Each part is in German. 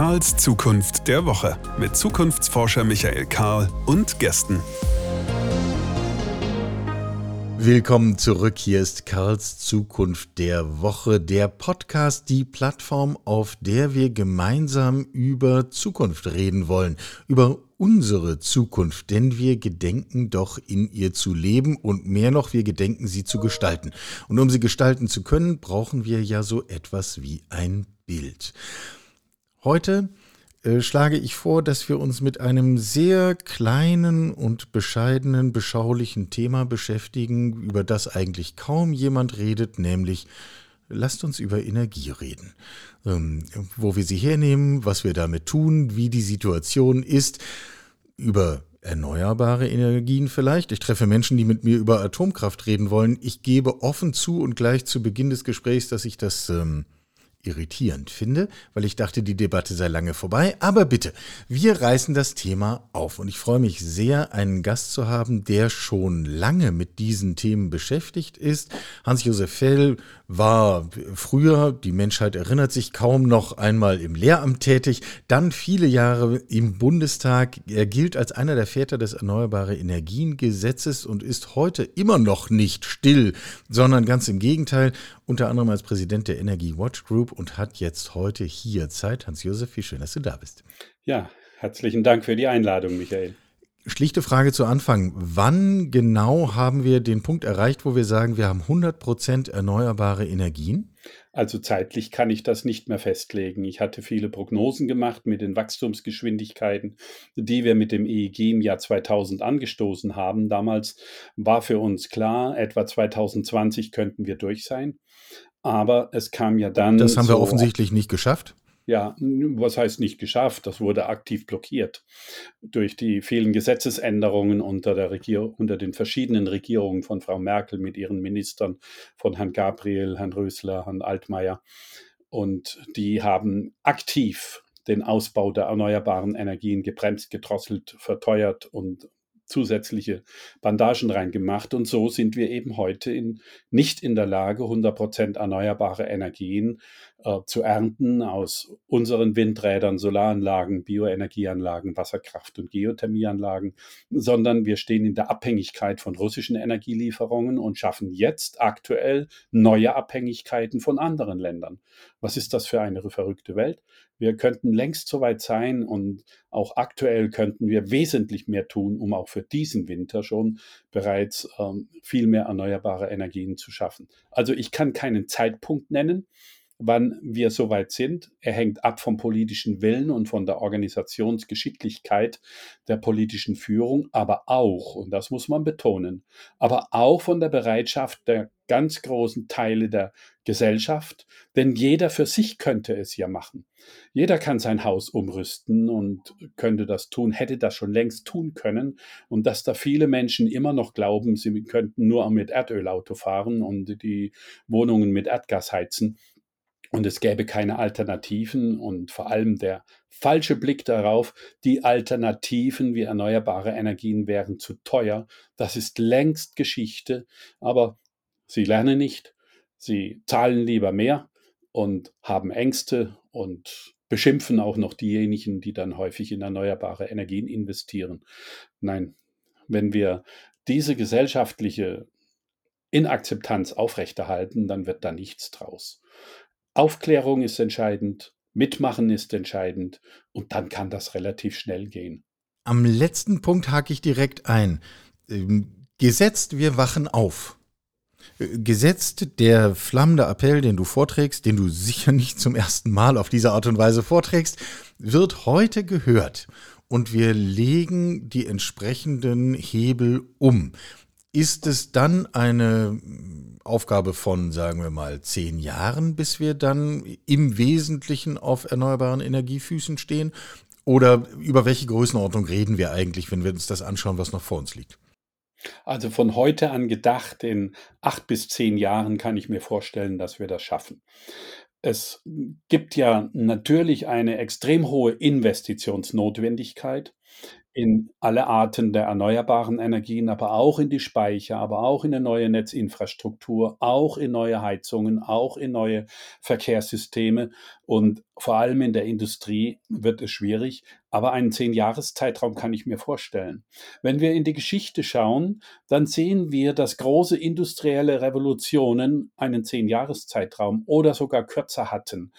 Karls Zukunft der Woche mit Zukunftsforscher Michael Karl und Gästen. Willkommen zurück. Hier ist Karls Zukunft der Woche, der Podcast, die Plattform, auf der wir gemeinsam über Zukunft reden wollen, über unsere Zukunft, denn wir gedenken doch in ihr zu leben und mehr noch, wir gedenken sie zu gestalten. Und um sie gestalten zu können, brauchen wir ja so etwas wie ein Bild. Heute äh, schlage ich vor, dass wir uns mit einem sehr kleinen und bescheidenen, beschaulichen Thema beschäftigen, über das eigentlich kaum jemand redet, nämlich lasst uns über Energie reden. Ähm, wo wir sie hernehmen, was wir damit tun, wie die Situation ist, über erneuerbare Energien vielleicht. Ich treffe Menschen, die mit mir über Atomkraft reden wollen. Ich gebe offen zu und gleich zu Beginn des Gesprächs, dass ich das ähm, irritierend finde, weil ich dachte, die Debatte sei lange vorbei. Aber bitte, wir reißen das Thema auf. Und ich freue mich sehr, einen Gast zu haben, der schon lange mit diesen Themen beschäftigt ist. Hans-Josef Fell war früher, die Menschheit erinnert sich kaum noch einmal im Lehramt tätig, dann viele Jahre im Bundestag. Er gilt als einer der Väter des Erneuerbare Energien Gesetzes und ist heute immer noch nicht still, sondern ganz im Gegenteil, unter anderem als Präsident der Energy Watch Group und hat jetzt heute hier Zeit. Hans-Josef, wie schön, dass du da bist. Ja, herzlichen Dank für die Einladung, Michael. Schlichte Frage zu Anfang. Wann genau haben wir den Punkt erreicht, wo wir sagen, wir haben 100% erneuerbare Energien? Also zeitlich kann ich das nicht mehr festlegen. Ich hatte viele Prognosen gemacht mit den Wachstumsgeschwindigkeiten, die wir mit dem EEG im Jahr 2000 angestoßen haben. Damals war für uns klar, etwa 2020 könnten wir durch sein. Aber es kam ja dann. Das haben so wir offensichtlich nicht geschafft. Ja, was heißt nicht geschafft? Das wurde aktiv blockiert durch die vielen Gesetzesänderungen unter, der Regier unter den verschiedenen Regierungen von Frau Merkel mit ihren Ministern, von Herrn Gabriel, Herrn Rösler, Herrn Altmaier. Und die haben aktiv den Ausbau der erneuerbaren Energien gebremst, gedrosselt, verteuert und zusätzliche Bandagen reingemacht. Und so sind wir eben heute in, nicht in der Lage, 100% erneuerbare Energien äh, zu ernten aus unseren Windrädern, Solaranlagen, Bioenergieanlagen, Wasserkraft- und Geothermieanlagen, sondern wir stehen in der Abhängigkeit von russischen Energielieferungen und schaffen jetzt aktuell neue Abhängigkeiten von anderen Ländern. Was ist das für eine verrückte Welt? Wir könnten längst so weit sein und auch aktuell könnten wir wesentlich mehr tun, um auch für diesen Winter schon bereits ähm, viel mehr erneuerbare Energien zu schaffen. Also ich kann keinen Zeitpunkt nennen, wann wir soweit sind. Er hängt ab vom politischen Willen und von der Organisationsgeschicklichkeit der politischen Führung, aber auch, und das muss man betonen, aber auch von der Bereitschaft der ganz großen Teile der Gesellschaft, denn jeder für sich könnte es ja machen. Jeder kann sein Haus umrüsten und könnte das tun, hätte das schon längst tun können. Und dass da viele Menschen immer noch glauben, sie könnten nur mit Erdölauto fahren und die Wohnungen mit Erdgas heizen, und es gäbe keine Alternativen und vor allem der falsche Blick darauf, die Alternativen wie erneuerbare Energien wären zu teuer. Das ist längst Geschichte, aber sie lernen nicht, sie zahlen lieber mehr und haben Ängste und beschimpfen auch noch diejenigen, die dann häufig in erneuerbare Energien investieren. Nein, wenn wir diese gesellschaftliche Inakzeptanz aufrechterhalten, dann wird da nichts draus. Aufklärung ist entscheidend, Mitmachen ist entscheidend und dann kann das relativ schnell gehen. Am letzten Punkt hake ich direkt ein. Ähm, gesetzt, wir wachen auf. Äh, gesetzt der flammende Appell, den du vorträgst, den du sicher nicht zum ersten Mal auf diese Art und Weise vorträgst, wird heute gehört und wir legen die entsprechenden Hebel um. Ist es dann eine Aufgabe von, sagen wir mal, zehn Jahren, bis wir dann im Wesentlichen auf erneuerbaren Energiefüßen stehen? Oder über welche Größenordnung reden wir eigentlich, wenn wir uns das anschauen, was noch vor uns liegt? Also von heute an gedacht, in acht bis zehn Jahren kann ich mir vorstellen, dass wir das schaffen. Es gibt ja natürlich eine extrem hohe Investitionsnotwendigkeit in alle Arten der erneuerbaren Energien, aber auch in die Speicher, aber auch in eine neue Netzinfrastruktur, auch in neue Heizungen, auch in neue Verkehrssysteme. Und vor allem in der Industrie wird es schwierig, aber einen Zehn-Jahres-Zeitraum kann ich mir vorstellen. Wenn wir in die Geschichte schauen, dann sehen wir, dass große industrielle Revolutionen einen Zehn-Jahres-Zeitraum oder sogar kürzer hatten.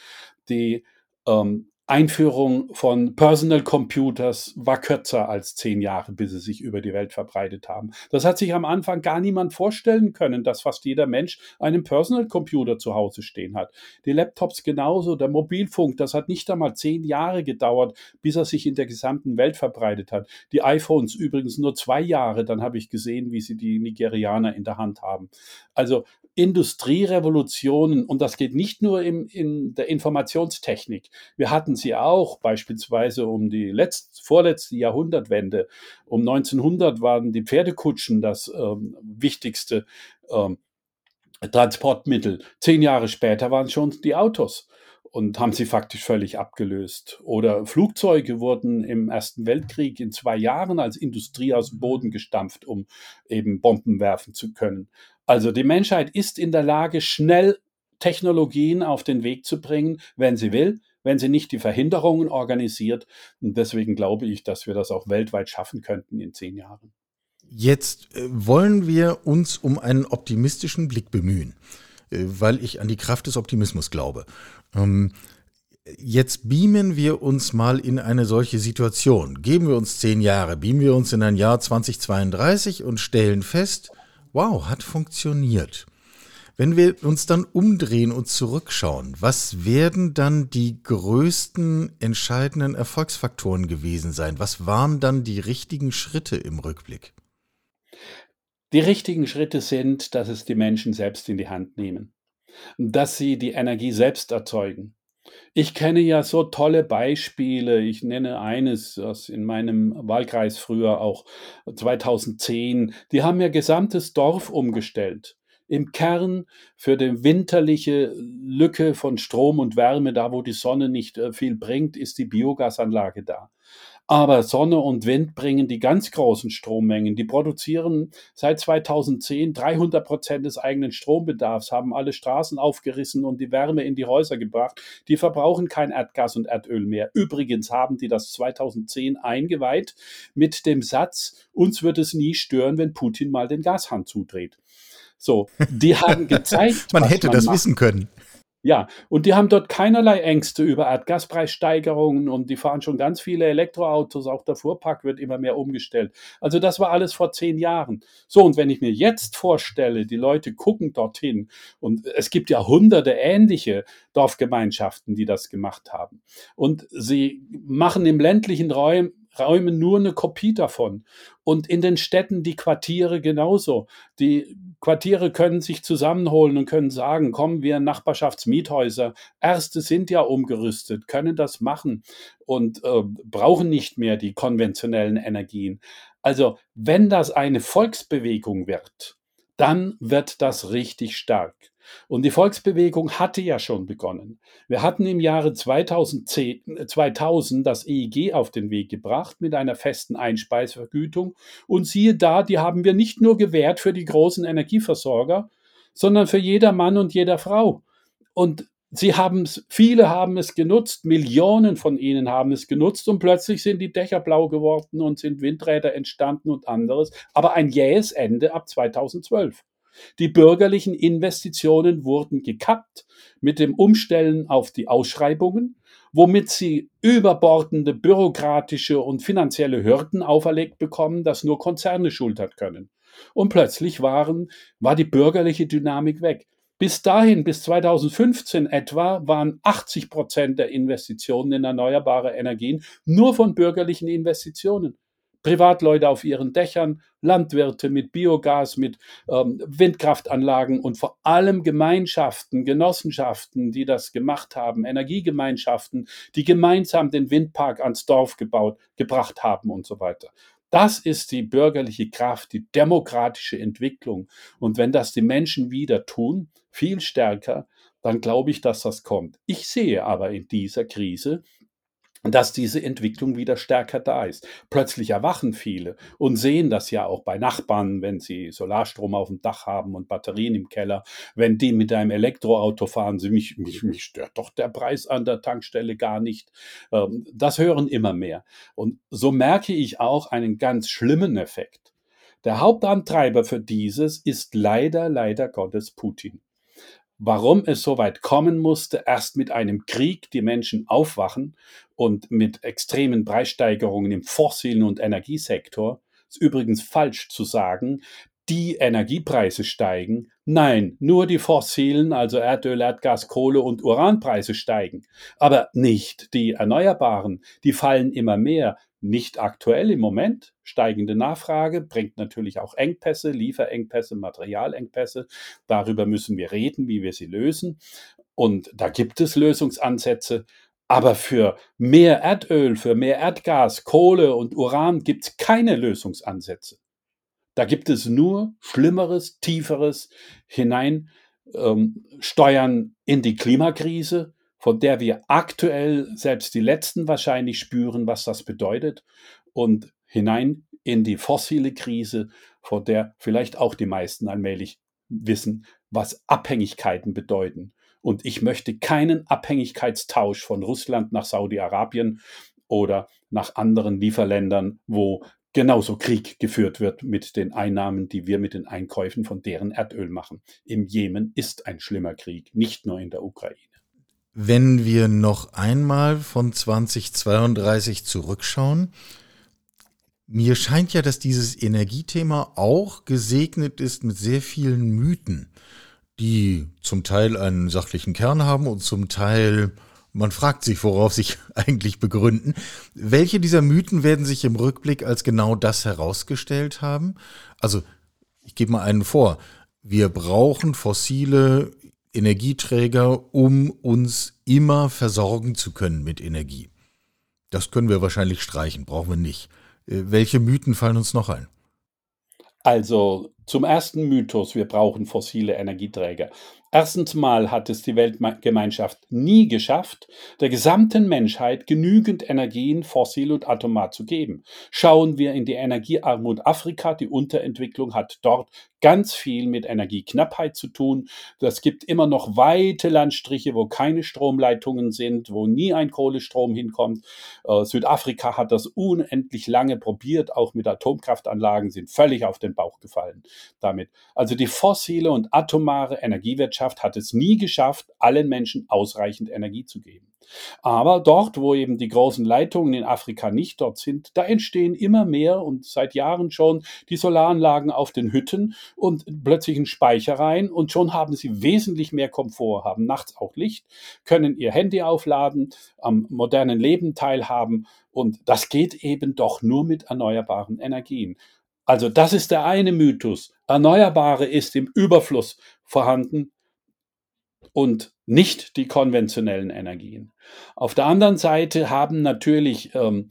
Die ähm, Einführung von Personal Computers war kürzer als zehn Jahre, bis sie sich über die Welt verbreitet haben. Das hat sich am Anfang gar niemand vorstellen können, dass fast jeder Mensch einen Personal Computer zu Hause stehen hat. Die Laptops genauso, der Mobilfunk, das hat nicht einmal zehn Jahre gedauert, bis er sich in der gesamten Welt verbreitet hat. Die iPhones übrigens nur zwei Jahre, dann habe ich gesehen, wie sie die Nigerianer in der Hand haben. Also Industrierevolutionen, und das geht nicht nur im, in der Informationstechnik. Wir hatten sie auch beispielsweise um die letzte, vorletzte Jahrhundertwende. Um 1900 waren die Pferdekutschen das ähm, wichtigste ähm, Transportmittel. Zehn Jahre später waren schon die Autos und haben sie faktisch völlig abgelöst. Oder Flugzeuge wurden im Ersten Weltkrieg in zwei Jahren als Industrie aus dem Boden gestampft, um eben Bomben werfen zu können. Also die Menschheit ist in der Lage, schnell Technologien auf den Weg zu bringen, wenn sie will, wenn sie nicht die Verhinderungen organisiert. Und deswegen glaube ich, dass wir das auch weltweit schaffen könnten in zehn Jahren. Jetzt äh, wollen wir uns um einen optimistischen Blick bemühen, äh, weil ich an die Kraft des Optimismus glaube. Ähm, jetzt beamen wir uns mal in eine solche Situation. Geben wir uns zehn Jahre, beamen wir uns in ein Jahr 2032 und stellen fest, wow, hat funktioniert. Wenn wir uns dann umdrehen und zurückschauen, was werden dann die größten entscheidenden Erfolgsfaktoren gewesen sein? Was waren dann die richtigen Schritte im Rückblick? Die richtigen Schritte sind, dass es die Menschen selbst in die Hand nehmen, dass sie die Energie selbst erzeugen, ich kenne ja so tolle Beispiele. Ich nenne eines aus in meinem Wahlkreis früher auch 2010. Die haben ihr gesamtes Dorf umgestellt. Im Kern für die winterliche Lücke von Strom und Wärme, da wo die Sonne nicht äh, viel bringt, ist die Biogasanlage da. Aber Sonne und Wind bringen die ganz großen Strommengen. Die produzieren seit 2010 300 Prozent des eigenen Strombedarfs, haben alle Straßen aufgerissen und die Wärme in die Häuser gebracht. Die verbrauchen kein Erdgas und Erdöl mehr. Übrigens haben die das 2010 eingeweiht mit dem Satz, uns wird es nie stören, wenn Putin mal den Gashahn zudreht. So, die haben gezeigt. man hätte man das macht. wissen können. Ja, und die haben dort keinerlei Ängste über Erdgaspreissteigerungen und die fahren schon ganz viele Elektroautos, auch der Fuhrpark wird immer mehr umgestellt. Also das war alles vor zehn Jahren. So, und wenn ich mir jetzt vorstelle, die Leute gucken dorthin und es gibt ja hunderte ähnliche Dorfgemeinschaften, die das gemacht haben. Und sie machen im ländlichen Raum Räumen nur eine Kopie davon. Und in den Städten die Quartiere genauso. Die Quartiere können sich zusammenholen und können sagen, kommen wir Nachbarschaftsmiethäuser. Erste sind ja umgerüstet, können das machen und äh, brauchen nicht mehr die konventionellen Energien. Also wenn das eine Volksbewegung wird, dann wird das richtig stark. Und die Volksbewegung hatte ja schon begonnen. Wir hatten im Jahre 2010, 2000 das EEG auf den Weg gebracht mit einer festen Einspeisvergütung. Und siehe da, die haben wir nicht nur gewährt für die großen Energieversorger, sondern für jeder Mann und jeder Frau. Und sie haben es, viele haben es genutzt, Millionen von ihnen haben es genutzt und plötzlich sind die Dächer blau geworden und sind Windräder entstanden und anderes. Aber ein jähes Ende ab 2012. Die bürgerlichen Investitionen wurden gekappt mit dem Umstellen auf die Ausschreibungen, womit sie überbordende bürokratische und finanzielle Hürden auferlegt bekommen, dass nur Konzerne schultern können. Und plötzlich waren, war die bürgerliche Dynamik weg. Bis dahin, bis 2015 etwa, waren 80 Prozent der Investitionen in erneuerbare Energien nur von bürgerlichen Investitionen. Privatleute auf ihren Dächern, Landwirte mit Biogas, mit ähm, Windkraftanlagen und vor allem Gemeinschaften, Genossenschaften, die das gemacht haben, Energiegemeinschaften, die gemeinsam den Windpark ans Dorf gebaut, gebracht haben und so weiter. Das ist die bürgerliche Kraft, die demokratische Entwicklung. Und wenn das die Menschen wieder tun, viel stärker, dann glaube ich, dass das kommt. Ich sehe aber in dieser Krise dass diese Entwicklung wieder stärker da ist. Plötzlich erwachen viele und sehen das ja auch bei Nachbarn, wenn sie Solarstrom auf dem Dach haben und Batterien im Keller. Wenn die mit einem Elektroauto fahren, sie mich, mich, mich stört doch der Preis an der Tankstelle gar nicht. Ähm, das hören immer mehr. Und so merke ich auch einen ganz schlimmen Effekt. Der Hauptantreiber für dieses ist leider, leider Gottes Putin warum es so weit kommen musste, erst mit einem Krieg die Menschen aufwachen und mit extremen Preissteigerungen im fossilen und Energiesektor. Ist übrigens falsch zu sagen, die Energiepreise steigen. Nein, nur die fossilen, also Erdöl, Erdgas, Kohle und Uranpreise steigen. Aber nicht die erneuerbaren. Die fallen immer mehr nicht aktuell im Moment. Steigende Nachfrage bringt natürlich auch Engpässe, Lieferengpässe, Materialengpässe. Darüber müssen wir reden, wie wir sie lösen. Und da gibt es Lösungsansätze. Aber für mehr Erdöl, für mehr Erdgas, Kohle und Uran gibt es keine Lösungsansätze. Da gibt es nur Schlimmeres, Tieferes hineinsteuern ähm, in die Klimakrise von der wir aktuell selbst die Letzten wahrscheinlich spüren, was das bedeutet, und hinein in die fossile Krise, von der vielleicht auch die meisten allmählich wissen, was Abhängigkeiten bedeuten. Und ich möchte keinen Abhängigkeitstausch von Russland nach Saudi-Arabien oder nach anderen Lieferländern, wo genauso Krieg geführt wird mit den Einnahmen, die wir mit den Einkäufen von deren Erdöl machen. Im Jemen ist ein schlimmer Krieg, nicht nur in der Ukraine. Wenn wir noch einmal von 2032 zurückschauen, mir scheint ja, dass dieses Energiethema auch gesegnet ist mit sehr vielen Mythen, die zum Teil einen sachlichen Kern haben und zum Teil, man fragt sich, worauf sich eigentlich begründen. Welche dieser Mythen werden sich im Rückblick als genau das herausgestellt haben? Also, ich gebe mal einen vor. Wir brauchen fossile Energieträger, um uns immer versorgen zu können mit Energie. Das können wir wahrscheinlich streichen, brauchen wir nicht. Äh, welche Mythen fallen uns noch ein? Also zum ersten Mythos, wir brauchen fossile Energieträger. Erstens mal hat es die Weltgemeinschaft nie geschafft, der gesamten Menschheit genügend Energien fossil und atomar zu geben. Schauen wir in die Energiearmut Afrika, die Unterentwicklung hat dort ganz viel mit Energieknappheit zu tun. Das gibt immer noch weite Landstriche, wo keine Stromleitungen sind, wo nie ein Kohlestrom hinkommt. Äh, Südafrika hat das unendlich lange probiert, auch mit Atomkraftanlagen, sind völlig auf den Bauch gefallen damit. Also die fossile und atomare Energiewirtschaft hat es nie geschafft, allen Menschen ausreichend Energie zu geben. Aber dort, wo eben die großen Leitungen in Afrika nicht dort sind, da entstehen immer mehr und seit Jahren schon die Solaranlagen auf den Hütten und plötzlich ein Speicher rein und schon haben sie wesentlich mehr Komfort, haben nachts auch Licht, können ihr Handy aufladen, am modernen Leben teilhaben und das geht eben doch nur mit erneuerbaren Energien. Also das ist der eine Mythos. Erneuerbare ist im Überfluss vorhanden und nicht die konventionellen Energien. Auf der anderen Seite haben natürlich ähm,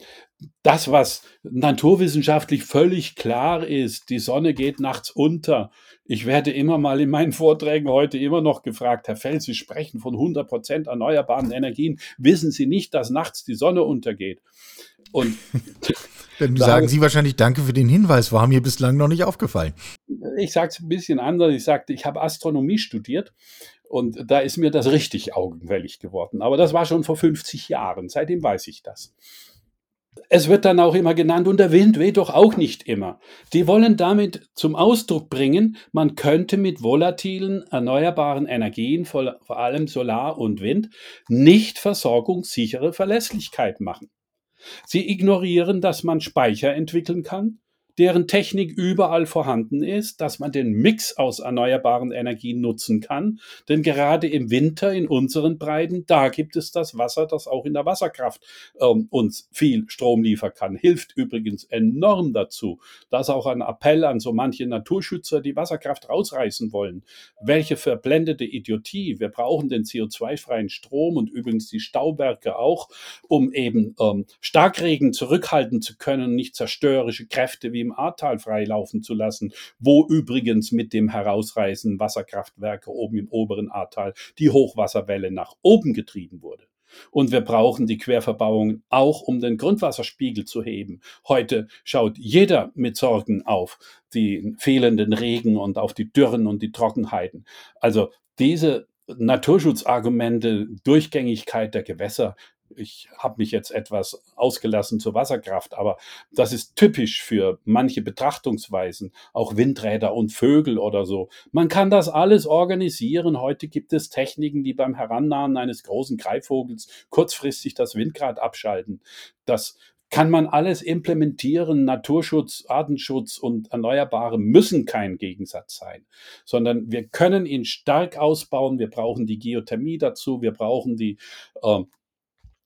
das, was naturwissenschaftlich völlig klar ist, die Sonne geht nachts unter. Ich werde immer mal in meinen Vorträgen heute immer noch gefragt, Herr Fels, Sie sprechen von 100 Prozent erneuerbaren Energien. Wissen Sie nicht, dass nachts die Sonne untergeht? Und Dann sagen Sie wahrscheinlich Danke für den Hinweis, war mir bislang noch nicht aufgefallen. Ich sage es ein bisschen anders. Ich sagte, ich habe Astronomie studiert und da ist mir das richtig augenfällig geworden. Aber das war schon vor 50 Jahren. Seitdem weiß ich das. Es wird dann auch immer genannt, und der Wind weht doch auch nicht immer. Die wollen damit zum Ausdruck bringen, man könnte mit volatilen, erneuerbaren Energien, vor allem Solar und Wind, nicht versorgungssichere Verlässlichkeit machen. Sie ignorieren, dass man Speicher entwickeln kann, deren Technik überall vorhanden ist, dass man den Mix aus erneuerbaren Energien nutzen kann. Denn gerade im Winter in unseren Breiten, da gibt es das Wasser, das auch in der Wasserkraft ähm, uns viel Strom liefern kann. Hilft übrigens enorm dazu. Das ist auch ein Appell an so manche Naturschützer, die Wasserkraft rausreißen wollen. Welche verblendete Idiotie. Wir brauchen den CO2-freien Strom und übrigens die Stauberge auch, um eben ähm, Starkregen zurückhalten zu können, nicht zerstörerische Kräfte wie im Ahrtal freilaufen zu lassen, wo übrigens mit dem Herausreißen Wasserkraftwerke oben im oberen Ahrtal die Hochwasserwelle nach oben getrieben wurde. Und wir brauchen die Querverbauungen auch, um den Grundwasserspiegel zu heben. Heute schaut jeder mit Sorgen auf die fehlenden Regen und auf die Dürren und die Trockenheiten. Also diese Naturschutzargumente, Durchgängigkeit der Gewässer, ich habe mich jetzt etwas ausgelassen zur Wasserkraft, aber das ist typisch für manche Betrachtungsweisen, auch Windräder und Vögel oder so. Man kann das alles organisieren. Heute gibt es Techniken, die beim Herannahen eines großen Greifvogels kurzfristig das Windrad abschalten. Das kann man alles implementieren. Naturschutz, Artenschutz und Erneuerbare müssen kein Gegensatz sein, sondern wir können ihn stark ausbauen. Wir brauchen die Geothermie dazu. Wir brauchen die äh,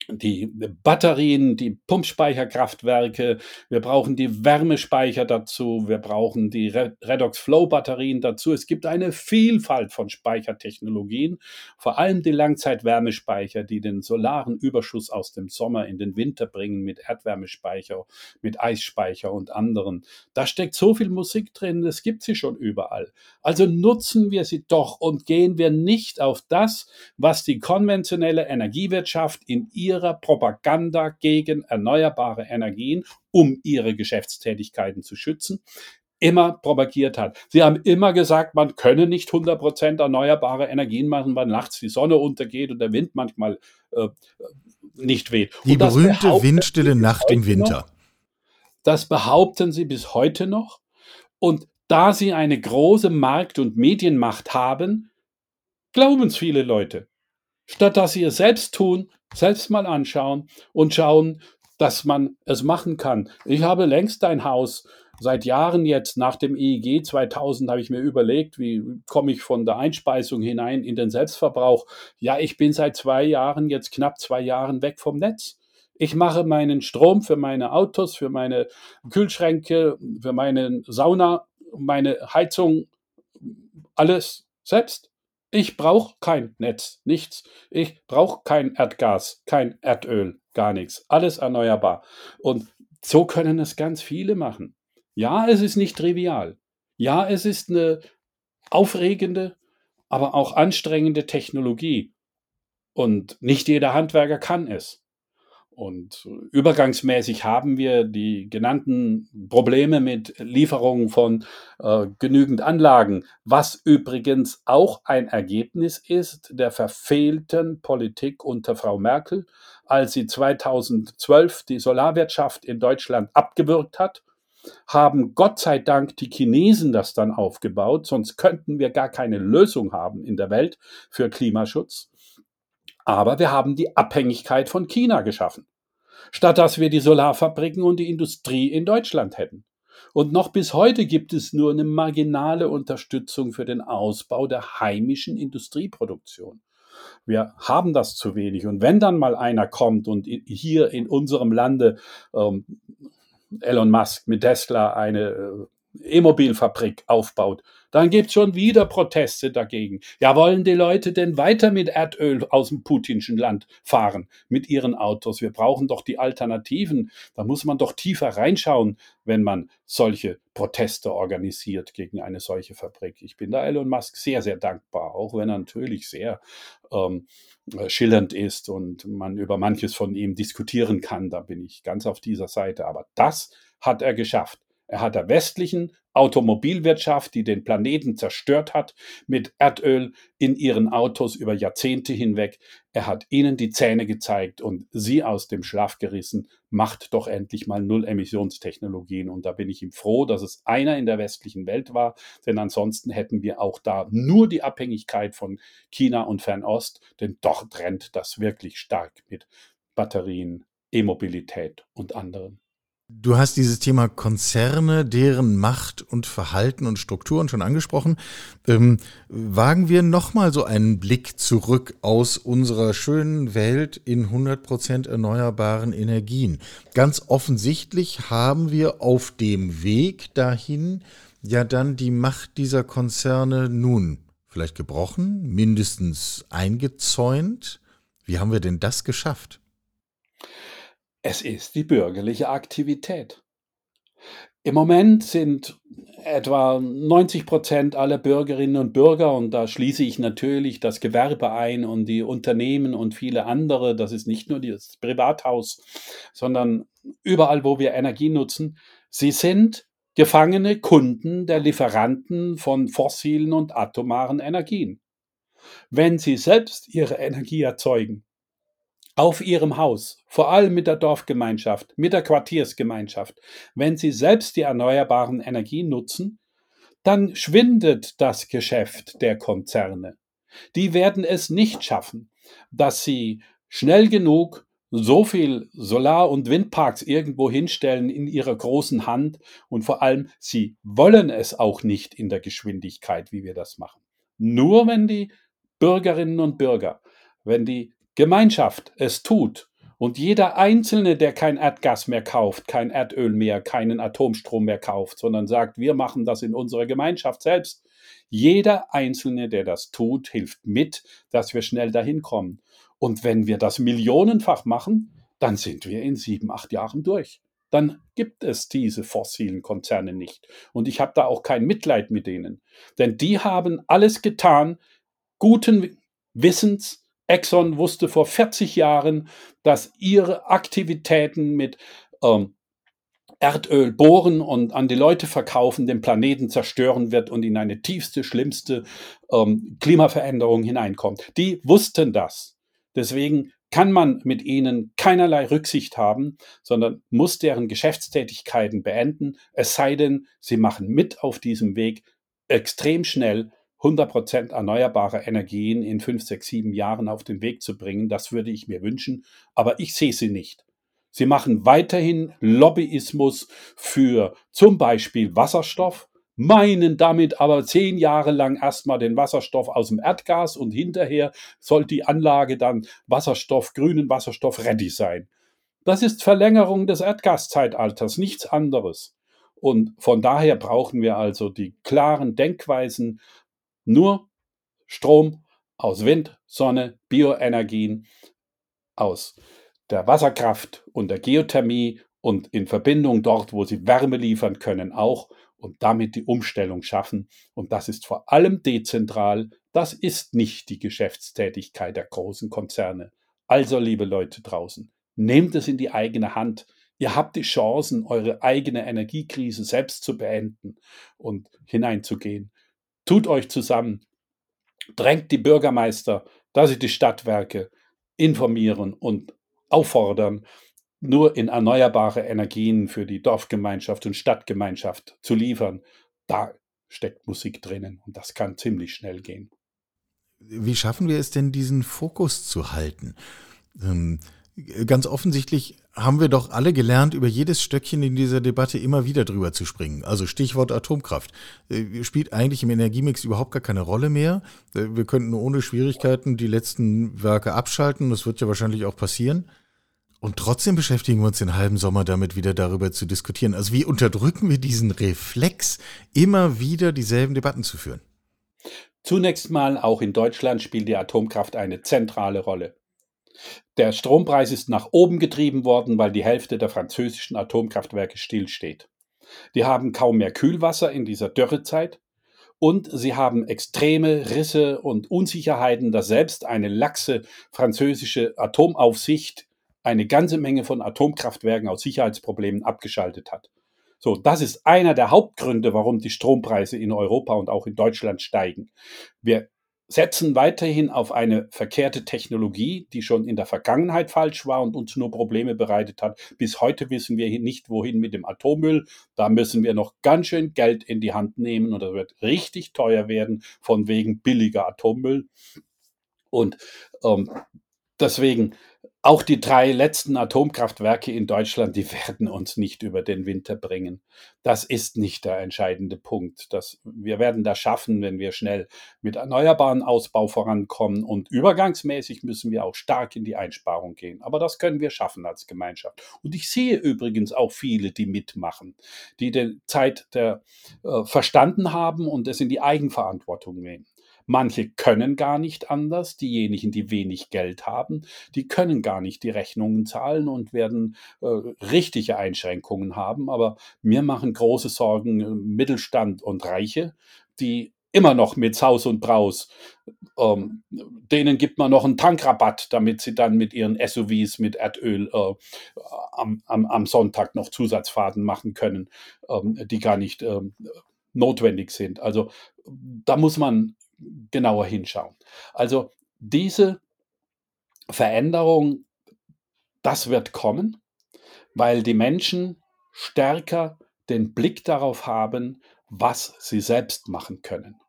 die Batterien, die Pumpspeicherkraftwerke, wir brauchen die Wärmespeicher dazu, wir brauchen die Redox-Flow-Batterien dazu. Es gibt eine Vielfalt von Speichertechnologien, vor allem die Langzeitwärmespeicher, die den solaren Überschuss aus dem Sommer in den Winter bringen mit Erdwärmespeicher, mit Eisspeicher und anderen. Da steckt so viel Musik drin, das gibt sie schon überall. Also nutzen wir sie doch und gehen wir nicht auf das, was die konventionelle Energiewirtschaft in ihr ihrer Propaganda gegen erneuerbare Energien, um ihre Geschäftstätigkeiten zu schützen, immer propagiert hat. Sie haben immer gesagt, man könne nicht 100% erneuerbare Energien machen, weil nachts die Sonne untergeht und der Wind manchmal äh, nicht weht. Die berühmte windstille Nacht im Winter. Noch, das behaupten sie bis heute noch. Und da sie eine große Markt- und Medienmacht haben, glauben es viele Leute. Statt dass sie es selbst tun, selbst mal anschauen und schauen, dass man es machen kann. Ich habe längst ein Haus. Seit Jahren jetzt nach dem EEG 2000 habe ich mir überlegt, wie komme ich von der Einspeisung hinein in den Selbstverbrauch. Ja, ich bin seit zwei Jahren, jetzt knapp zwei Jahren weg vom Netz. Ich mache meinen Strom für meine Autos, für meine Kühlschränke, für meine Sauna, meine Heizung, alles selbst. Ich brauche kein Netz, nichts. Ich brauche kein Erdgas, kein Erdöl, gar nichts. Alles erneuerbar. Und so können es ganz viele machen. Ja, es ist nicht trivial. Ja, es ist eine aufregende, aber auch anstrengende Technologie. Und nicht jeder Handwerker kann es. Und übergangsmäßig haben wir die genannten Probleme mit Lieferungen von äh, genügend Anlagen, was übrigens auch ein Ergebnis ist der verfehlten Politik unter Frau Merkel, als sie 2012 die Solarwirtschaft in Deutschland abgewürgt hat haben Gott sei Dank die Chinesen das dann aufgebaut, sonst könnten wir gar keine Lösung haben in der Welt für Klimaschutz. Aber wir haben die Abhängigkeit von China geschaffen, statt dass wir die Solarfabriken und die Industrie in Deutschland hätten. Und noch bis heute gibt es nur eine marginale Unterstützung für den Ausbau der heimischen Industrieproduktion. Wir haben das zu wenig. Und wenn dann mal einer kommt und hier in unserem Lande ähm, Elon Musk mit Tesla eine äh, E-Mobilfabrik aufbaut, dann gibt es schon wieder Proteste dagegen. Ja, wollen die Leute denn weiter mit Erdöl aus dem putinschen Land fahren mit ihren Autos? Wir brauchen doch die Alternativen. Da muss man doch tiefer reinschauen, wenn man solche Proteste organisiert gegen eine solche Fabrik. Ich bin da Elon Musk sehr, sehr dankbar, auch wenn er natürlich sehr ähm, schillernd ist und man über manches von ihm diskutieren kann. Da bin ich ganz auf dieser Seite. Aber das hat er geschafft. Er hat der westlichen Automobilwirtschaft, die den Planeten zerstört hat, mit Erdöl in ihren Autos über Jahrzehnte hinweg. Er hat ihnen die Zähne gezeigt und sie aus dem Schlaf gerissen. Macht doch endlich mal Null-Emissionstechnologien. Und da bin ich ihm froh, dass es einer in der westlichen Welt war, denn ansonsten hätten wir auch da nur die Abhängigkeit von China und Fernost, denn dort rennt das wirklich stark mit Batterien, E-Mobilität und anderen. Du hast dieses Thema Konzerne, deren Macht und Verhalten und Strukturen schon angesprochen. Ähm, wagen wir nochmal so einen Blick zurück aus unserer schönen Welt in 100% erneuerbaren Energien. Ganz offensichtlich haben wir auf dem Weg dahin ja dann die Macht dieser Konzerne nun vielleicht gebrochen, mindestens eingezäunt. Wie haben wir denn das geschafft? Es ist die bürgerliche Aktivität. Im Moment sind etwa 90 Prozent aller Bürgerinnen und Bürger, und da schließe ich natürlich das Gewerbe ein und die Unternehmen und viele andere, das ist nicht nur das Privathaus, sondern überall, wo wir Energie nutzen, sie sind gefangene Kunden der Lieferanten von fossilen und atomaren Energien. Wenn sie selbst ihre Energie erzeugen, auf ihrem Haus, vor allem mit der Dorfgemeinschaft, mit der Quartiersgemeinschaft, wenn sie selbst die erneuerbaren Energien nutzen, dann schwindet das Geschäft der Konzerne. Die werden es nicht schaffen, dass sie schnell genug so viel Solar- und Windparks irgendwo hinstellen in ihrer großen Hand und vor allem, sie wollen es auch nicht in der Geschwindigkeit, wie wir das machen. Nur wenn die Bürgerinnen und Bürger, wenn die Gemeinschaft es tut und jeder Einzelne, der kein Erdgas mehr kauft, kein Erdöl mehr, keinen Atomstrom mehr kauft, sondern sagt, wir machen das in unserer Gemeinschaft selbst, jeder Einzelne, der das tut, hilft mit, dass wir schnell dahin kommen. Und wenn wir das millionenfach machen, dann sind wir in sieben, acht Jahren durch. Dann gibt es diese fossilen Konzerne nicht. Und ich habe da auch kein Mitleid mit denen. Denn die haben alles getan, guten Wissens, Exxon wusste vor 40 Jahren, dass ihre Aktivitäten mit ähm, Erdöl bohren und an die Leute verkaufen, den Planeten zerstören wird und in eine tiefste, schlimmste ähm, Klimaveränderung hineinkommt. Die wussten das. Deswegen kann man mit ihnen keinerlei Rücksicht haben, sondern muss deren Geschäftstätigkeiten beenden, es sei denn, sie machen mit auf diesem Weg extrem schnell 100% erneuerbare Energien in 5, 6, 7 Jahren auf den Weg zu bringen. Das würde ich mir wünschen, aber ich sehe sie nicht. Sie machen weiterhin Lobbyismus für zum Beispiel Wasserstoff, meinen damit aber zehn Jahre lang erstmal den Wasserstoff aus dem Erdgas und hinterher soll die Anlage dann Wasserstoff, grünen Wasserstoff ready sein. Das ist Verlängerung des Erdgaszeitalters, nichts anderes. Und von daher brauchen wir also die klaren Denkweisen nur Strom aus Wind, Sonne, Bioenergien, aus der Wasserkraft und der Geothermie und in Verbindung dort, wo sie Wärme liefern können, auch und damit die Umstellung schaffen. Und das ist vor allem dezentral. Das ist nicht die Geschäftstätigkeit der großen Konzerne. Also, liebe Leute draußen, nehmt es in die eigene Hand. Ihr habt die Chancen, eure eigene Energiekrise selbst zu beenden und hineinzugehen. Tut euch zusammen, drängt die Bürgermeister, dass sie die Stadtwerke informieren und auffordern, nur in erneuerbare Energien für die Dorfgemeinschaft und Stadtgemeinschaft zu liefern. Da steckt Musik drinnen und das kann ziemlich schnell gehen. Wie schaffen wir es denn, diesen Fokus zu halten? Ähm, ganz offensichtlich haben wir doch alle gelernt, über jedes Stöckchen in dieser Debatte immer wieder drüber zu springen. Also Stichwort Atomkraft. Äh, spielt eigentlich im Energiemix überhaupt gar keine Rolle mehr. Äh, wir könnten ohne Schwierigkeiten die letzten Werke abschalten. Das wird ja wahrscheinlich auch passieren. Und trotzdem beschäftigen wir uns den halben Sommer damit, wieder darüber zu diskutieren. Also wie unterdrücken wir diesen Reflex, immer wieder dieselben Debatten zu führen? Zunächst mal, auch in Deutschland spielt die Atomkraft eine zentrale Rolle. Der Strompreis ist nach oben getrieben worden, weil die Hälfte der französischen Atomkraftwerke stillsteht. Die haben kaum mehr Kühlwasser in dieser Dürrezeit und sie haben extreme Risse und Unsicherheiten, dass selbst eine laxe französische Atomaufsicht eine ganze Menge von Atomkraftwerken aus Sicherheitsproblemen abgeschaltet hat. So, das ist einer der Hauptgründe, warum die Strompreise in Europa und auch in Deutschland steigen. Wir setzen weiterhin auf eine verkehrte Technologie, die schon in der Vergangenheit falsch war und uns nur Probleme bereitet hat. Bis heute wissen wir nicht, wohin mit dem Atommüll. Da müssen wir noch ganz schön Geld in die Hand nehmen und das wird richtig teuer werden von wegen billiger Atommüll. Und ähm, deswegen auch die drei letzten Atomkraftwerke in Deutschland, die werden uns nicht über den Winter bringen. Das ist nicht der entscheidende Punkt. Das, wir werden das schaffen, wenn wir schnell mit erneuerbaren Ausbau vorankommen. Und übergangsmäßig müssen wir auch stark in die Einsparung gehen. Aber das können wir schaffen als Gemeinschaft. Und ich sehe übrigens auch viele, die mitmachen, die die Zeit der, äh, verstanden haben und es in die Eigenverantwortung nehmen. Manche können gar nicht anders. Diejenigen, die wenig Geld haben, die können gar nicht die Rechnungen zahlen und werden äh, richtige Einschränkungen haben. Aber mir machen große Sorgen äh, Mittelstand und Reiche, die immer noch mit Saus und Braus. Ähm, denen gibt man noch einen Tankrabatt, damit sie dann mit ihren SUVs mit Erdöl äh, am, am, am, Sonntag noch Zusatzfahrten machen können, ähm, die gar nicht ähm, notwendig sind. Also da muss man genauer hinschauen. Also diese Veränderung, das wird kommen, weil die Menschen stärker den Blick darauf haben, was sie selbst machen können.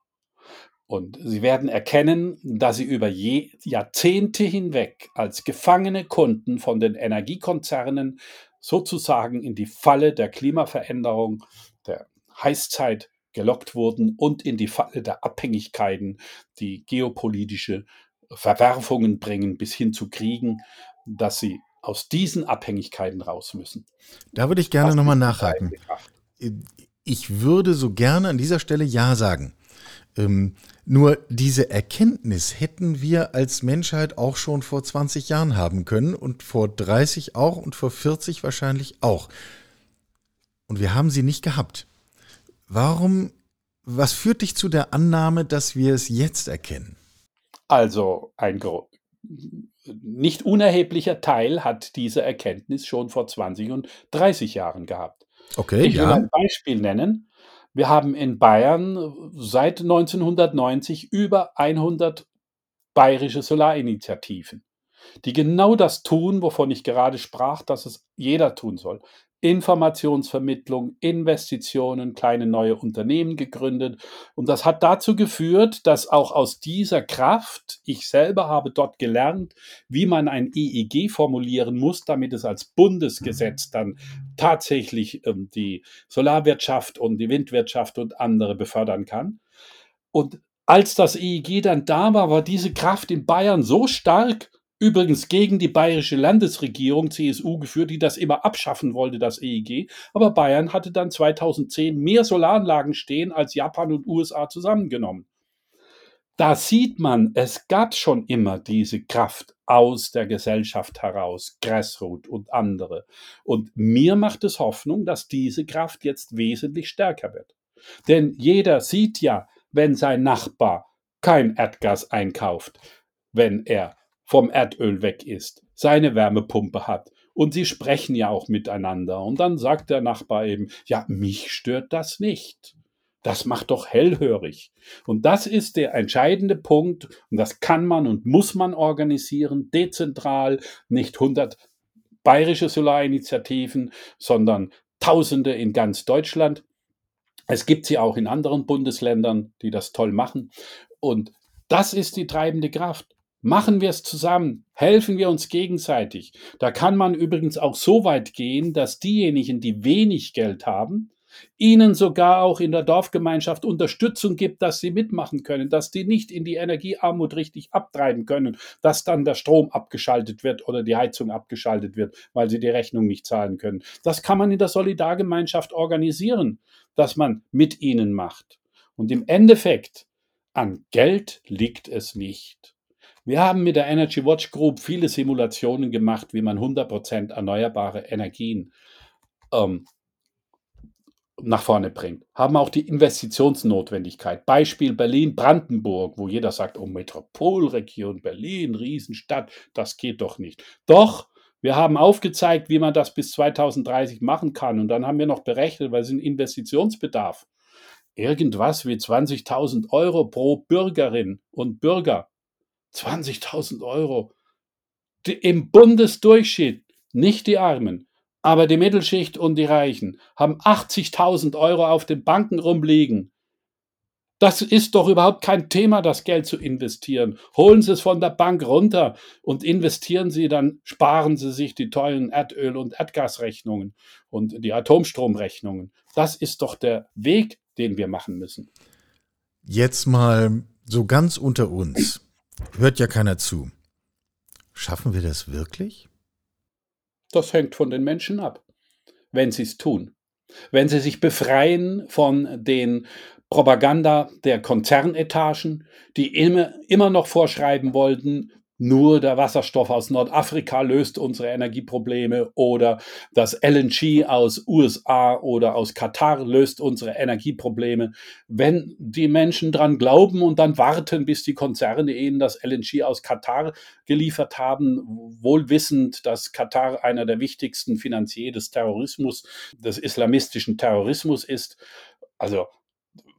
Und sie werden erkennen, dass sie über Jahrzehnte hinweg als gefangene Kunden von den Energiekonzernen sozusagen in die Falle der Klimaveränderung, der Heißzeit gelockt wurden und in die Falle der Abhängigkeiten, die geopolitische Verwerfungen bringen bis hin zu Kriegen, dass sie aus diesen Abhängigkeiten raus müssen. Da würde ich gerne nochmal nachhaken. Ich würde so gerne an dieser Stelle Ja sagen. Ähm, nur diese Erkenntnis hätten wir als Menschheit auch schon vor 20 Jahren haben können und vor 30 auch und vor 40 wahrscheinlich auch. Und wir haben sie nicht gehabt. Warum, was führt dich zu der Annahme, dass wir es jetzt erkennen? Also ein nicht unerheblicher Teil hat diese Erkenntnis schon vor 20 und 30 Jahren gehabt. Okay, ich will ja. ein Beispiel nennen. Wir haben in Bayern seit 1990 über 100 bayerische Solarinitiativen, die genau das tun, wovon ich gerade sprach, dass es jeder tun soll. Informationsvermittlung, Investitionen, kleine neue Unternehmen gegründet. Und das hat dazu geführt, dass auch aus dieser Kraft, ich selber habe dort gelernt, wie man ein EEG formulieren muss, damit es als Bundesgesetz dann tatsächlich ähm, die Solarwirtschaft und die Windwirtschaft und andere befördern kann. Und als das EEG dann da war, war diese Kraft in Bayern so stark, Übrigens gegen die bayerische Landesregierung, CSU geführt, die das immer abschaffen wollte, das EEG. Aber Bayern hatte dann 2010 mehr Solaranlagen stehen als Japan und USA zusammengenommen. Da sieht man, es gab schon immer diese Kraft aus der Gesellschaft heraus, Grassroot und andere. Und mir macht es Hoffnung, dass diese Kraft jetzt wesentlich stärker wird. Denn jeder sieht ja, wenn sein Nachbar kein Erdgas einkauft, wenn er vom Erdöl weg ist, seine Wärmepumpe hat. Und sie sprechen ja auch miteinander. Und dann sagt der Nachbar eben, ja, mich stört das nicht. Das macht doch hellhörig. Und das ist der entscheidende Punkt. Und das kann man und muss man organisieren, dezentral, nicht 100 bayerische Solarinitiativen, sondern Tausende in ganz Deutschland. Es gibt sie auch in anderen Bundesländern, die das toll machen. Und das ist die treibende Kraft. Machen wir es zusammen, helfen wir uns gegenseitig. Da kann man übrigens auch so weit gehen, dass diejenigen, die wenig Geld haben, ihnen sogar auch in der Dorfgemeinschaft Unterstützung gibt, dass sie mitmachen können, dass die nicht in die Energiearmut richtig abtreiben können, dass dann der Strom abgeschaltet wird oder die Heizung abgeschaltet wird, weil sie die Rechnung nicht zahlen können. Das kann man in der Solidargemeinschaft organisieren, dass man mit ihnen macht. Und im Endeffekt, an Geld liegt es nicht. Wir haben mit der Energy Watch Group viele Simulationen gemacht, wie man 100% erneuerbare Energien ähm, nach vorne bringt. Haben auch die Investitionsnotwendigkeit. Beispiel Berlin-Brandenburg, wo jeder sagt, oh, Metropolregion Berlin, Riesenstadt, das geht doch nicht. Doch, wir haben aufgezeigt, wie man das bis 2030 machen kann. Und dann haben wir noch berechnet, weil es ein Investitionsbedarf. Irgendwas wie 20.000 Euro pro Bürgerin und Bürger 20.000 Euro. Die, Im Bundesdurchschnitt, nicht die Armen, aber die Mittelschicht und die Reichen haben 80.000 Euro auf den Banken rumliegen. Das ist doch überhaupt kein Thema, das Geld zu investieren. Holen Sie es von der Bank runter und investieren Sie, dann sparen Sie sich die teuren Erdöl- und Erdgasrechnungen und die Atomstromrechnungen. Das ist doch der Weg, den wir machen müssen. Jetzt mal so ganz unter uns. Hört ja keiner zu. Schaffen wir das wirklich? Das hängt von den Menschen ab, wenn sie es tun. Wenn sie sich befreien von den Propaganda der Konzernetagen, die immer, immer noch vorschreiben wollten, nur der Wasserstoff aus Nordafrika löst unsere Energieprobleme oder das LNG aus USA oder aus Katar löst unsere Energieprobleme. Wenn die Menschen dran glauben und dann warten, bis die Konzerne ihnen das LNG aus Katar geliefert haben, wohl wissend, dass Katar einer der wichtigsten Finanzier des Terrorismus, des islamistischen Terrorismus ist. Also,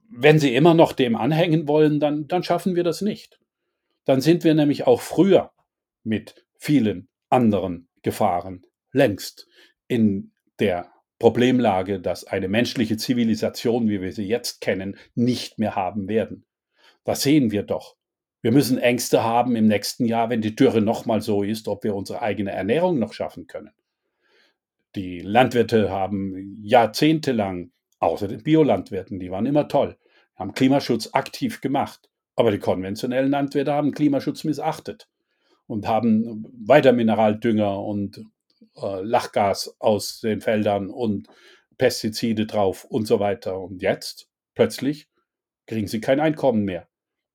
wenn sie immer noch dem anhängen wollen, dann, dann schaffen wir das nicht dann sind wir nämlich auch früher mit vielen anderen Gefahren längst in der Problemlage, dass eine menschliche Zivilisation, wie wir sie jetzt kennen, nicht mehr haben werden. Das sehen wir doch. Wir müssen Ängste haben im nächsten Jahr, wenn die Dürre nochmal so ist, ob wir unsere eigene Ernährung noch schaffen können. Die Landwirte haben jahrzehntelang, außer den Biolandwirten, die waren immer toll, haben Klimaschutz aktiv gemacht. Aber die konventionellen Landwirte haben Klimaschutz missachtet und haben weiter Mineraldünger und äh, Lachgas aus den Feldern und Pestizide drauf und so weiter. Und jetzt plötzlich kriegen sie kein Einkommen mehr.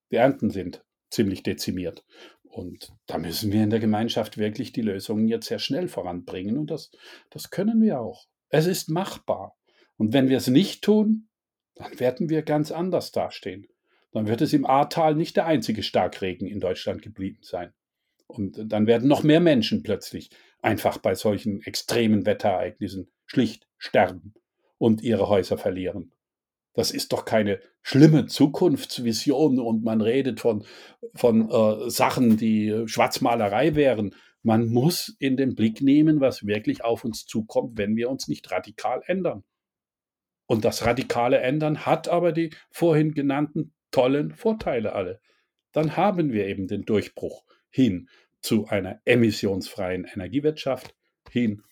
Die Ernten sind ziemlich dezimiert. Und da müssen wir in der Gemeinschaft wirklich die Lösungen jetzt sehr schnell voranbringen. Und das, das können wir auch. Es ist machbar. Und wenn wir es nicht tun, dann werden wir ganz anders dastehen dann wird es im Ahrtal nicht der einzige Starkregen in Deutschland geblieben sein. Und dann werden noch mehr Menschen plötzlich einfach bei solchen extremen Wetterereignissen schlicht sterben und ihre Häuser verlieren. Das ist doch keine schlimme Zukunftsvision und man redet von, von äh, Sachen, die Schwarzmalerei wären. Man muss in den Blick nehmen, was wirklich auf uns zukommt, wenn wir uns nicht radikal ändern. Und das radikale Ändern hat aber die vorhin genannten tollen Vorteile alle. Dann haben wir eben den Durchbruch hin zu einer emissionsfreien Energiewirtschaft, hin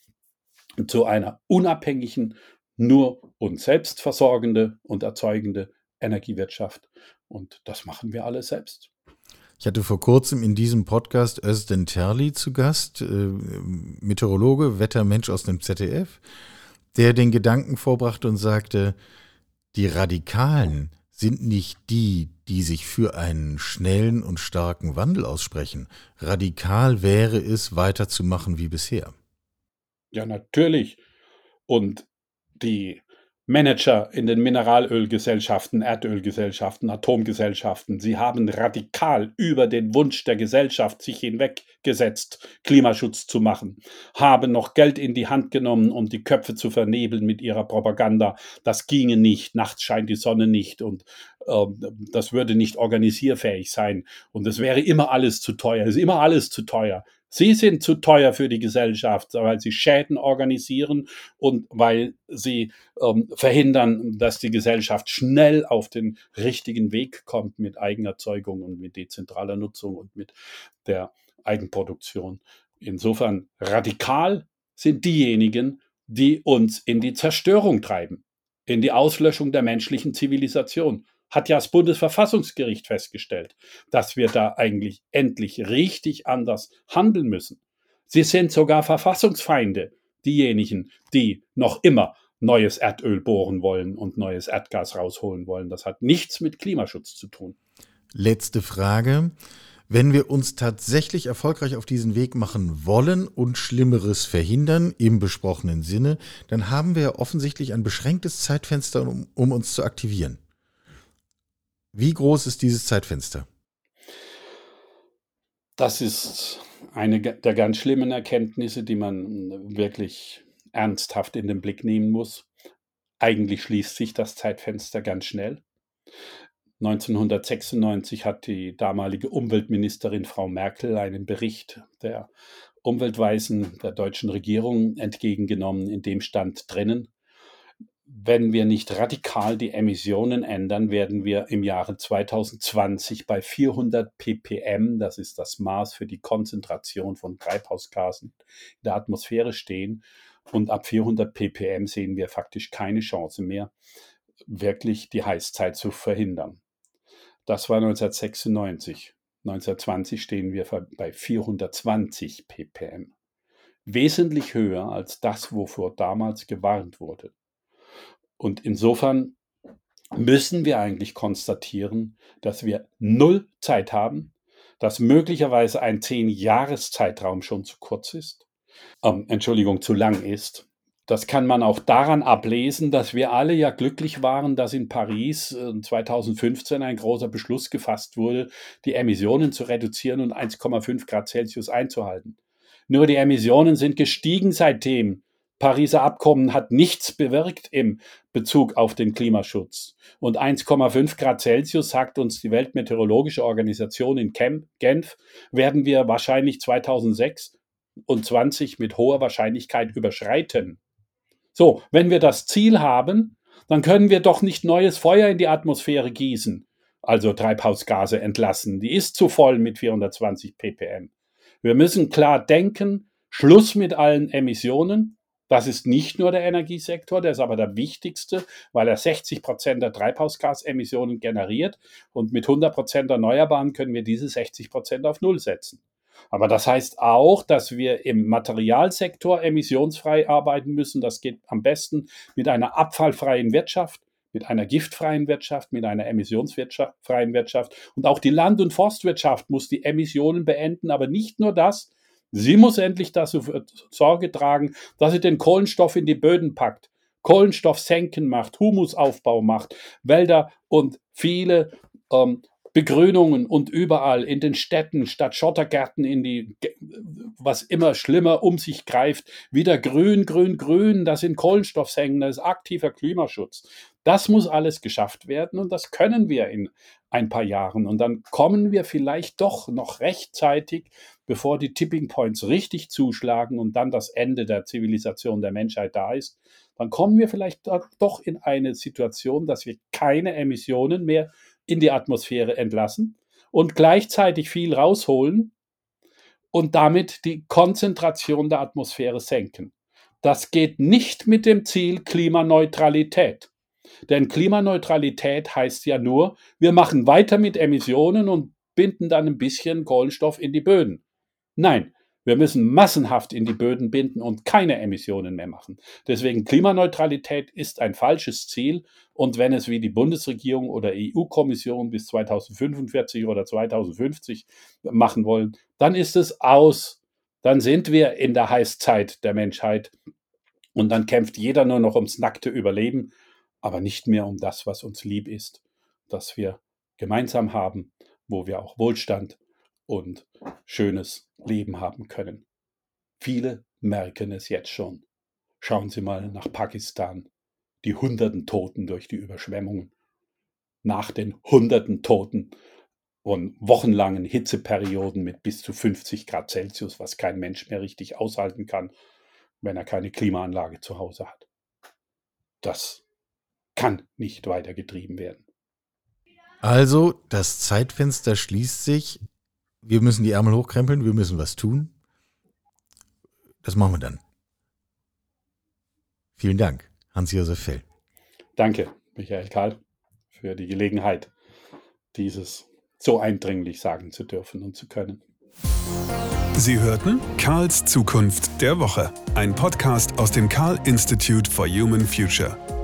zu einer unabhängigen, nur uns selbst versorgende und erzeugende Energiewirtschaft. Und das machen wir alle selbst. Ich hatte vor kurzem in diesem Podcast Özden Terli zu Gast, äh, Meteorologe, Wettermensch aus dem ZDF, der den Gedanken vorbrachte und sagte, die Radikalen, sind nicht die, die sich für einen schnellen und starken Wandel aussprechen. Radikal wäre es, weiterzumachen wie bisher. Ja, natürlich. Und die Manager in den Mineralölgesellschaften, Erdölgesellschaften, Atomgesellschaften, sie haben radikal über den Wunsch der Gesellschaft sich hinweggesetzt, Klimaschutz zu machen, haben noch Geld in die Hand genommen, um die Köpfe zu vernebeln mit ihrer Propaganda. Das ginge nicht, nachts scheint die Sonne nicht und äh, das würde nicht organisierfähig sein. Und es wäre immer alles zu teuer, es ist immer alles zu teuer. Sie sind zu teuer für die Gesellschaft, weil sie Schäden organisieren und weil sie ähm, verhindern, dass die Gesellschaft schnell auf den richtigen Weg kommt mit Eigenerzeugung und mit dezentraler Nutzung und mit der Eigenproduktion. Insofern radikal sind diejenigen, die uns in die Zerstörung treiben, in die Auslöschung der menschlichen Zivilisation hat ja das Bundesverfassungsgericht festgestellt, dass wir da eigentlich endlich richtig anders handeln müssen. Sie sind sogar Verfassungsfeinde, diejenigen, die noch immer neues Erdöl bohren wollen und neues Erdgas rausholen wollen. Das hat nichts mit Klimaschutz zu tun. Letzte Frage. Wenn wir uns tatsächlich erfolgreich auf diesen Weg machen wollen und Schlimmeres verhindern, im besprochenen Sinne, dann haben wir offensichtlich ein beschränktes Zeitfenster, um, um uns zu aktivieren. Wie groß ist dieses Zeitfenster? Das ist eine der ganz schlimmen Erkenntnisse, die man wirklich ernsthaft in den Blick nehmen muss. Eigentlich schließt sich das Zeitfenster ganz schnell. 1996 hat die damalige Umweltministerin Frau Merkel einen Bericht der Umweltweisen der deutschen Regierung entgegengenommen, in dem stand drinnen, wenn wir nicht radikal die Emissionen ändern, werden wir im Jahre 2020 bei 400 ppm, das ist das Maß für die Konzentration von Treibhausgasen in der Atmosphäre stehen. Und ab 400 ppm sehen wir faktisch keine Chance mehr, wirklich die Heißzeit zu verhindern. Das war 1996. 1920 stehen wir bei 420 ppm. Wesentlich höher als das, wovor damals gewarnt wurde. Und insofern müssen wir eigentlich konstatieren, dass wir null Zeit haben, dass möglicherweise ein zehn-Jahres-Zeitraum schon zu kurz ist, ähm, Entschuldigung, zu lang ist. Das kann man auch daran ablesen, dass wir alle ja glücklich waren, dass in Paris 2015 äh, ein großer Beschluss gefasst wurde, die Emissionen zu reduzieren und 1,5 Grad Celsius einzuhalten. Nur die Emissionen sind gestiegen seitdem. Pariser Abkommen hat nichts bewirkt im Bezug auf den Klimaschutz. Und 1,5 Grad Celsius, sagt uns die Weltmeteorologische Organisation in Genf, werden wir wahrscheinlich 2026 mit hoher Wahrscheinlichkeit überschreiten. So, wenn wir das Ziel haben, dann können wir doch nicht neues Feuer in die Atmosphäre gießen, also Treibhausgase entlassen. Die ist zu voll mit 420 ppm. Wir müssen klar denken, Schluss mit allen Emissionen, das ist nicht nur der Energiesektor, der ist aber der wichtigste, weil er 60 Prozent der Treibhausgasemissionen generiert und mit 100 Prozent Erneuerbaren können wir diese 60 Prozent auf Null setzen. Aber das heißt auch, dass wir im Materialsektor emissionsfrei arbeiten müssen. Das geht am besten mit einer abfallfreien Wirtschaft, mit einer giftfreien Wirtschaft, mit einer emissionsfreien Wirtschaft. Und auch die Land- und Forstwirtschaft muss die Emissionen beenden, aber nicht nur das, Sie muss endlich dafür Sorge tragen, dass sie den Kohlenstoff in die Böden packt, Kohlenstoff senken macht, Humusaufbau macht, Wälder und viele ähm, Begrünungen und überall in den Städten statt Schottergärten in die, was immer schlimmer um sich greift, wieder grün, grün, grün, das sind Kohlenstoffsenken, das ist aktiver Klimaschutz. Das muss alles geschafft werden und das können wir in ein paar Jahren. Und dann kommen wir vielleicht doch noch rechtzeitig, bevor die Tipping Points richtig zuschlagen und dann das Ende der Zivilisation der Menschheit da ist, dann kommen wir vielleicht doch in eine Situation, dass wir keine Emissionen mehr in die Atmosphäre entlassen und gleichzeitig viel rausholen und damit die Konzentration der Atmosphäre senken. Das geht nicht mit dem Ziel Klimaneutralität. Denn Klimaneutralität heißt ja nur, wir machen weiter mit Emissionen und binden dann ein bisschen Kohlenstoff in die Böden. Nein, wir müssen massenhaft in die Böden binden und keine Emissionen mehr machen. Deswegen Klimaneutralität ist ein falsches Ziel. Und wenn es wie die Bundesregierung oder EU-Kommission bis 2045 oder 2050 machen wollen, dann ist es aus. Dann sind wir in der Heißzeit der Menschheit. Und dann kämpft jeder nur noch ums nackte Überleben, aber nicht mehr um das, was uns lieb ist, das wir gemeinsam haben, wo wir auch Wohlstand und schönes Leben haben können. Viele merken es jetzt schon. Schauen Sie mal nach Pakistan. Die hunderten Toten durch die Überschwemmungen. Nach den hunderten Toten von wochenlangen Hitzeperioden mit bis zu 50 Grad Celsius, was kein Mensch mehr richtig aushalten kann, wenn er keine Klimaanlage zu Hause hat. Das kann nicht weiter getrieben werden. Also, das Zeitfenster schließt sich wir müssen die Ärmel hochkrempeln, wir müssen was tun. Das machen wir dann. Vielen Dank, Hans-Josef Fell. Danke, Michael Karl, für die Gelegenheit, dieses so eindringlich sagen zu dürfen und zu können. Sie hörten Karls Zukunft der Woche, ein Podcast aus dem Karl Institute for Human Future.